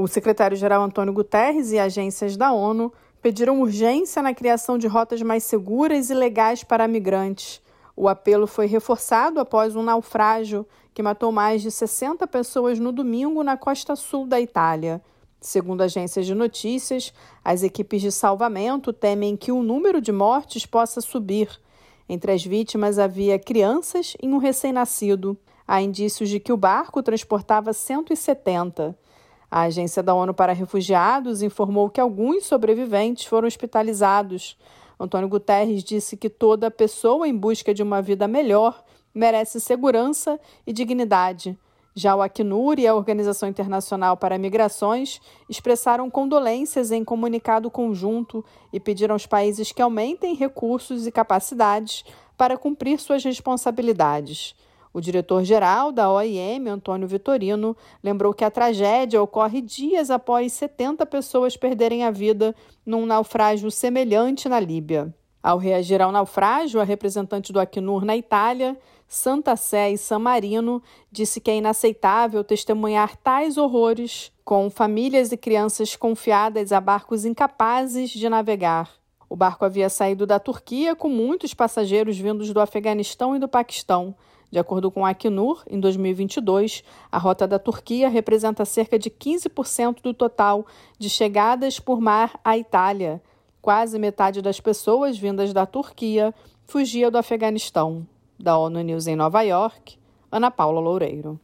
O secretário-geral Antônio Guterres e agências da ONU pediram urgência na criação de rotas mais seguras e legais para migrantes. O apelo foi reforçado após um naufrágio que matou mais de 60 pessoas no domingo na costa sul da Itália. Segundo agências de notícias, as equipes de salvamento temem que o número de mortes possa subir. Entre as vítimas havia crianças e um recém-nascido. Há indícios de que o barco transportava 170. A Agência da ONU para Refugiados informou que alguns sobreviventes foram hospitalizados. Antônio Guterres disse que toda pessoa em busca de uma vida melhor merece segurança e dignidade. Já o Acnur e a Organização Internacional para Migrações expressaram condolências em comunicado conjunto e pediram aos países que aumentem recursos e capacidades para cumprir suas responsabilidades. O diretor-geral da OIM, Antônio Vitorino, lembrou que a tragédia ocorre dias após 70 pessoas perderem a vida num naufrágio semelhante na Líbia. Ao reagir ao naufrágio, a representante do Acnur na Itália, Santa Sé e San Marino, disse que é inaceitável testemunhar tais horrores com famílias e crianças confiadas a barcos incapazes de navegar. O barco havia saído da Turquia com muitos passageiros vindos do Afeganistão e do Paquistão. De acordo com a Acnur, em 2022, a rota da Turquia representa cerca de 15% do total de chegadas por mar à Itália. Quase metade das pessoas vindas da Turquia fugia do Afeganistão. Da ONU News em Nova York, Ana Paula Loureiro.